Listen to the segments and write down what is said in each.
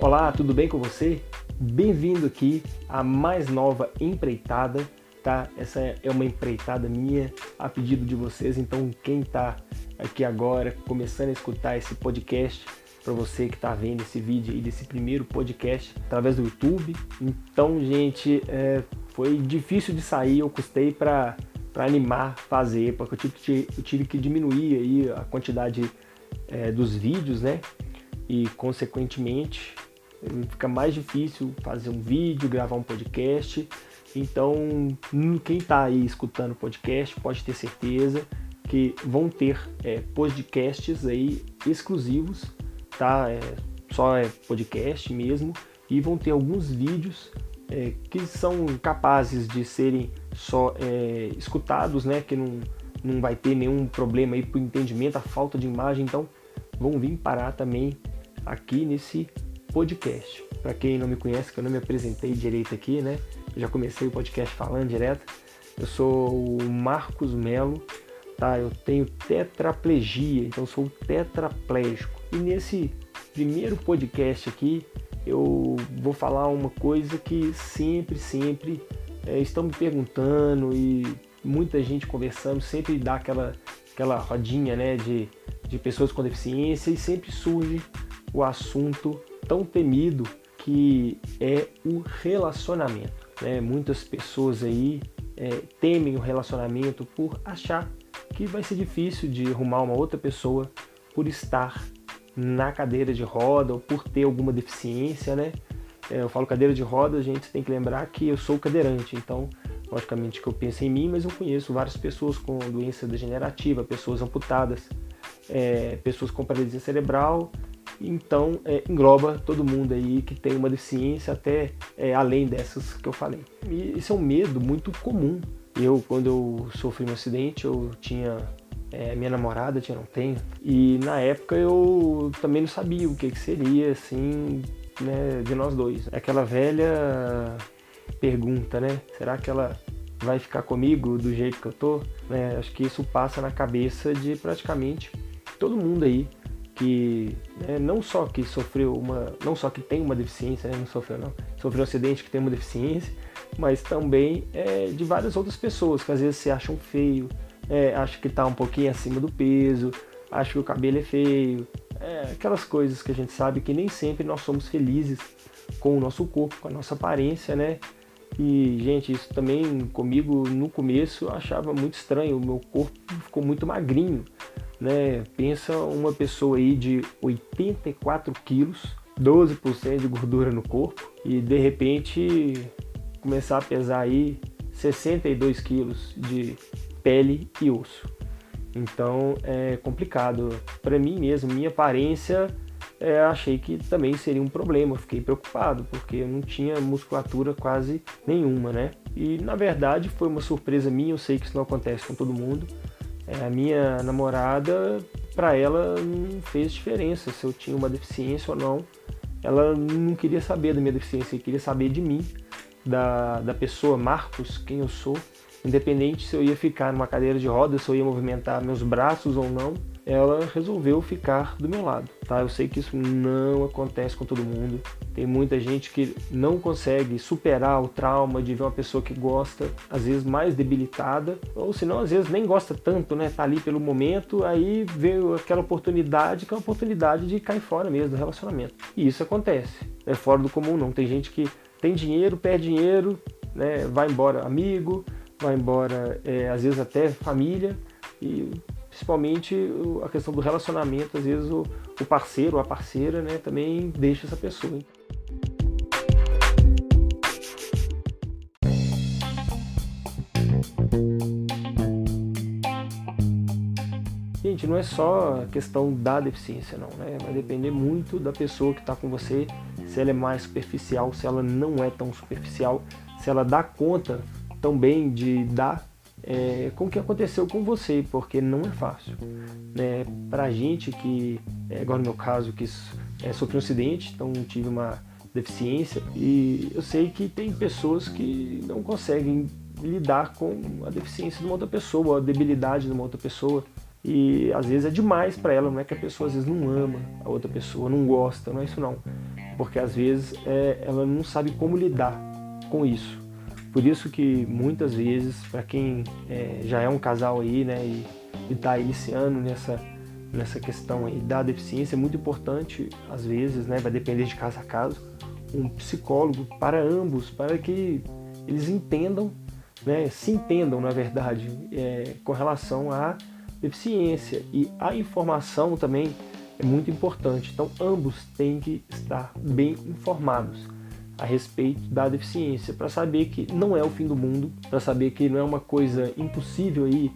Olá, tudo bem com você? Bem-vindo aqui à mais nova empreitada, tá? Essa é uma empreitada minha a pedido de vocês, então quem está aqui agora começando a escutar esse podcast, para você que está vendo esse vídeo e desse primeiro podcast através do YouTube. Então, gente, é, foi difícil de sair, eu custei para animar fazer, porque eu tive, que, eu tive que diminuir aí a quantidade é, dos vídeos, né? E consequentemente fica mais difícil fazer um vídeo, gravar um podcast. Então, quem está aí escutando o podcast pode ter certeza que vão ter é, podcasts aí exclusivos, tá? É, só é podcast mesmo e vão ter alguns vídeos é, que são capazes de serem só é, escutados, né? Que não, não vai ter nenhum problema aí para o entendimento, a falta de imagem, então vão vir parar também aqui nesse podcast. Para quem não me conhece, que eu não me apresentei direito aqui, né? Eu já comecei o podcast falando direto. Eu sou o Marcos Melo, tá? Eu tenho tetraplegia, então sou tetraplégico. E nesse primeiro podcast aqui, eu vou falar uma coisa que sempre, sempre é, estão me perguntando e muita gente conversando, sempre dá aquela, aquela rodinha né, de, de pessoas com deficiência e sempre surge o assunto tão temido que é o relacionamento. Né? Muitas pessoas aí é, temem o relacionamento por achar que vai ser difícil de arrumar uma outra pessoa por estar na cadeira de roda ou por ter alguma deficiência, né? É, eu falo cadeira de roda, a gente tem que lembrar que eu sou cadeirante, então logicamente que eu penso em mim, mas eu conheço várias pessoas com doença degenerativa, pessoas amputadas, é, pessoas com paralisia cerebral então é, engloba todo mundo aí que tem uma deficiência até é, além dessas que eu falei. E isso é um medo muito comum. Eu, quando eu sofri um acidente, eu tinha é, minha namorada, tinha não tenho, e na época eu também não sabia o que, que seria assim, né, de nós dois. Aquela velha pergunta, né? Será que ela vai ficar comigo do jeito que eu tô? Né, acho que isso passa na cabeça de praticamente todo mundo aí que né, não só que sofreu uma, não só que tem uma deficiência, né, não sofreu não, sofreu um acidente que tem uma deficiência, mas também é, de várias outras pessoas que às vezes se acham feio, é, acham que está um pouquinho acima do peso, acham que o cabelo é feio, é, aquelas coisas que a gente sabe que nem sempre nós somos felizes com o nosso corpo, com a nossa aparência, né? E, gente, isso também comigo no começo eu achava muito estranho, o meu corpo ficou muito magrinho né? Pensa uma pessoa aí de 84 quilos, 12% de gordura no corpo e de repente começar a pesar aí 62 quilos de pele e osso. Então é complicado. Para mim mesmo, minha aparência, é, achei que também seria um problema. Fiquei preocupado porque eu não tinha musculatura quase nenhuma, né? E na verdade foi uma surpresa minha. Eu sei que isso não acontece com todo mundo. É, a minha namorada, para ela não fez diferença se eu tinha uma deficiência ou não. Ela não queria saber da minha deficiência, queria saber de mim, da, da pessoa Marcos, quem eu sou, independente se eu ia ficar numa cadeira de rodas, se eu ia movimentar meus braços ou não ela resolveu ficar do meu lado, tá? Eu sei que isso não acontece com todo mundo. Tem muita gente que não consegue superar o trauma de ver uma pessoa que gosta, às vezes mais debilitada, ou se não, às vezes nem gosta tanto, né? Tá ali pelo momento, aí veio aquela oportunidade que é uma oportunidade de cair fora mesmo do relacionamento. E isso acontece. É fora do comum não. Tem gente que tem dinheiro, perde dinheiro, né? Vai embora amigo, vai embora é, às vezes até família e principalmente a questão do relacionamento, às vezes o, o parceiro ou a parceira né, também deixa essa pessoa. Gente, não é só a questão da deficiência, não, né? Vai depender muito da pessoa que está com você, se ela é mais superficial, se ela não é tão superficial, se ela dá conta também de dar é, com o que aconteceu com você, porque não é fácil. Né? Para gente que, é, agora no meu caso, que é, sofri um acidente, então tive uma deficiência, e eu sei que tem pessoas que não conseguem lidar com a deficiência de uma outra pessoa, a debilidade de uma outra pessoa. E às vezes é demais para ela, não é que a pessoa às vezes não ama a outra pessoa, não gosta, não é isso não. porque às vezes é, ela não sabe como lidar com isso. Por isso que muitas vezes, para quem é, já é um casal aí, né, e está iniciando nessa, nessa questão aí da deficiência, é muito importante, às vezes, né, vai depender de caso a caso, um psicólogo para ambos, para que eles entendam, né, se entendam, na verdade, é, com relação à deficiência. E a informação também é muito importante. Então, ambos têm que estar bem informados a respeito da deficiência, para saber que não é o fim do mundo, para saber que não é uma coisa impossível aí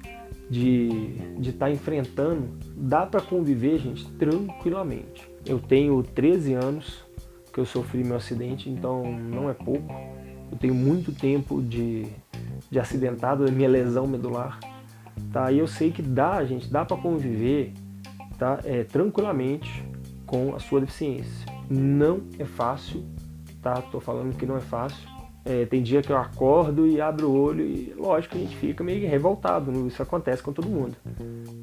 de estar tá enfrentando, dá para conviver, gente, tranquilamente. Eu tenho 13 anos que eu sofri meu acidente, então não é pouco. Eu tenho muito tempo de, de acidentado, minha lesão medular. Tá? E eu sei que dá, gente, dá para conviver tá? É, tranquilamente com a sua deficiência. Não é fácil, tá? Tô falando que não é fácil. É, tem dia que eu acordo e abro o olho e lógico a gente fica meio revoltado, isso acontece com todo mundo.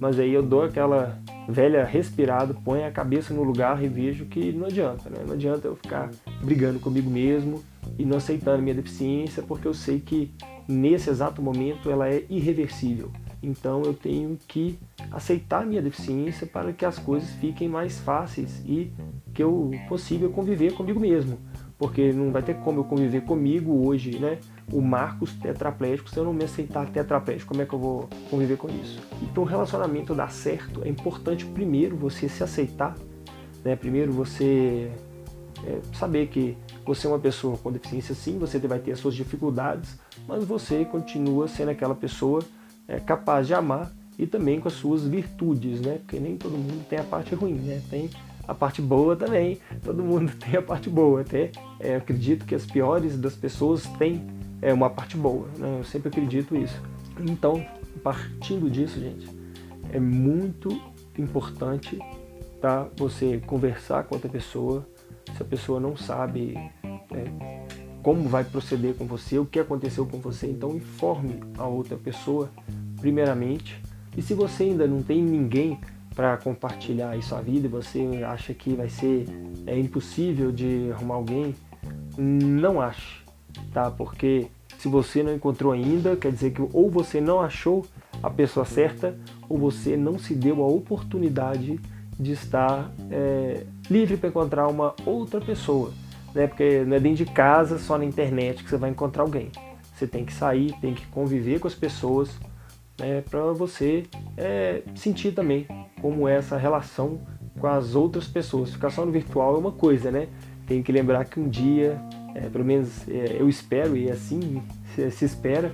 Mas aí eu dou aquela velha respirada, ponho a cabeça no lugar e vejo que não adianta, né? Não adianta eu ficar brigando comigo mesmo e não aceitando minha deficiência, porque eu sei que nesse exato momento ela é irreversível. Então eu tenho que aceitar minha deficiência para que as coisas fiquem mais fáceis e que eu consiga conviver comigo mesmo porque não vai ter como eu conviver comigo hoje, né? O Marcos tetraplégico, se eu não me aceitar tetraplégico, como é que eu vou conviver com isso? Então, o relacionamento dar certo é importante primeiro você se aceitar, né? Primeiro você é, saber que você é uma pessoa com deficiência, sim, você vai ter as suas dificuldades, mas você continua sendo aquela pessoa é, capaz de amar e também com as suas virtudes, né? Porque nem todo mundo tem a parte ruim, né? Tem a parte boa também. Todo mundo tem a parte boa. Até é, acredito que as piores das pessoas têm é, uma parte boa. Né? Eu sempre acredito isso. Então, partindo disso, gente, é muito importante tá, você conversar com outra pessoa. Se a pessoa não sabe é, como vai proceder com você, o que aconteceu com você, então informe a outra pessoa primeiramente. E se você ainda não tem ninguém para compartilhar aí sua vida e você acha que vai ser é impossível de arrumar alguém, não ache, tá? Porque se você não encontrou ainda, quer dizer que ou você não achou a pessoa certa ou você não se deu a oportunidade de estar é, livre para encontrar uma outra pessoa, né? Porque não é dentro de casa, só na internet que você vai encontrar alguém. Você tem que sair, tem que conviver com as pessoas, né? Para você é, sentir também como é essa relação com as outras pessoas. Ficar só no virtual é uma coisa, né? Tem que lembrar que um dia, é, pelo menos é, eu espero e assim se, se espera,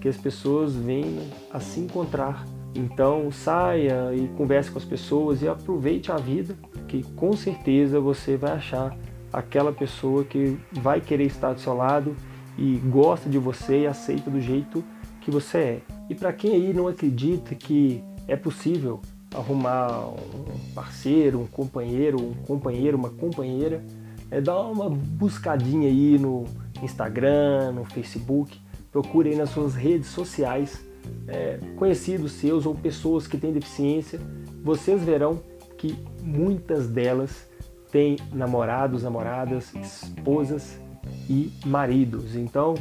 que as pessoas venham a se encontrar. Então saia e converse com as pessoas e aproveite a vida, que com certeza você vai achar aquela pessoa que vai querer estar do seu lado e gosta de você e aceita do jeito que você é. E para quem aí não acredita que é possível arrumar um parceiro, um companheiro, um companheiro, uma companheira, é dar uma buscadinha aí no Instagram, no Facebook, procure aí nas suas redes sociais é, conhecidos seus ou pessoas que têm deficiência, vocês verão que muitas delas têm namorados, namoradas, esposas e maridos. Então,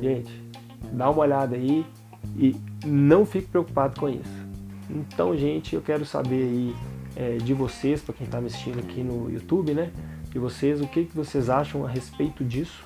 gente, dá uma olhada aí e não fique preocupado com isso. Então, gente, eu quero saber aí é, de vocês, para quem está me assistindo aqui no YouTube, né? De vocês, o que, que vocês acham a respeito disso,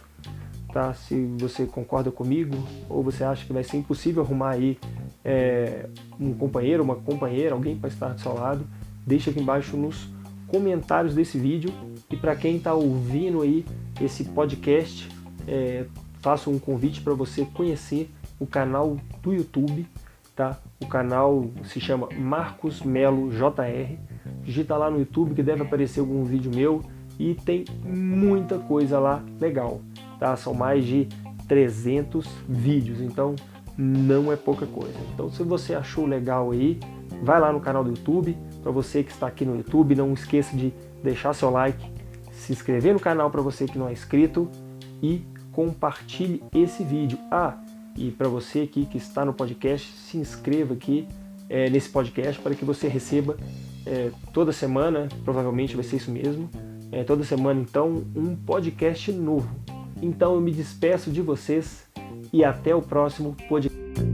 tá? Se você concorda comigo ou você acha que vai ser impossível arrumar aí é, um companheiro, uma companheira, alguém para estar do seu lado, deixa aqui embaixo nos comentários desse vídeo. E para quem está ouvindo aí esse podcast, é, faço um convite para você conhecer o canal do YouTube tá? O canal se chama Marcos Melo JR. Digita lá no YouTube que deve aparecer algum vídeo meu e tem muita coisa lá legal, tá? São mais de 300 vídeos, então não é pouca coisa. Então se você achou legal aí, vai lá no canal do YouTube. Para você que está aqui no YouTube, não esqueça de deixar seu like, se inscrever no canal para você que não é inscrito e compartilhe esse vídeo. Ah, e para você aqui que está no podcast, se inscreva aqui é, nesse podcast para que você receba é, toda semana, provavelmente vai ser isso mesmo, É, toda semana, então, um podcast novo. Então eu me despeço de vocês e até o próximo podcast.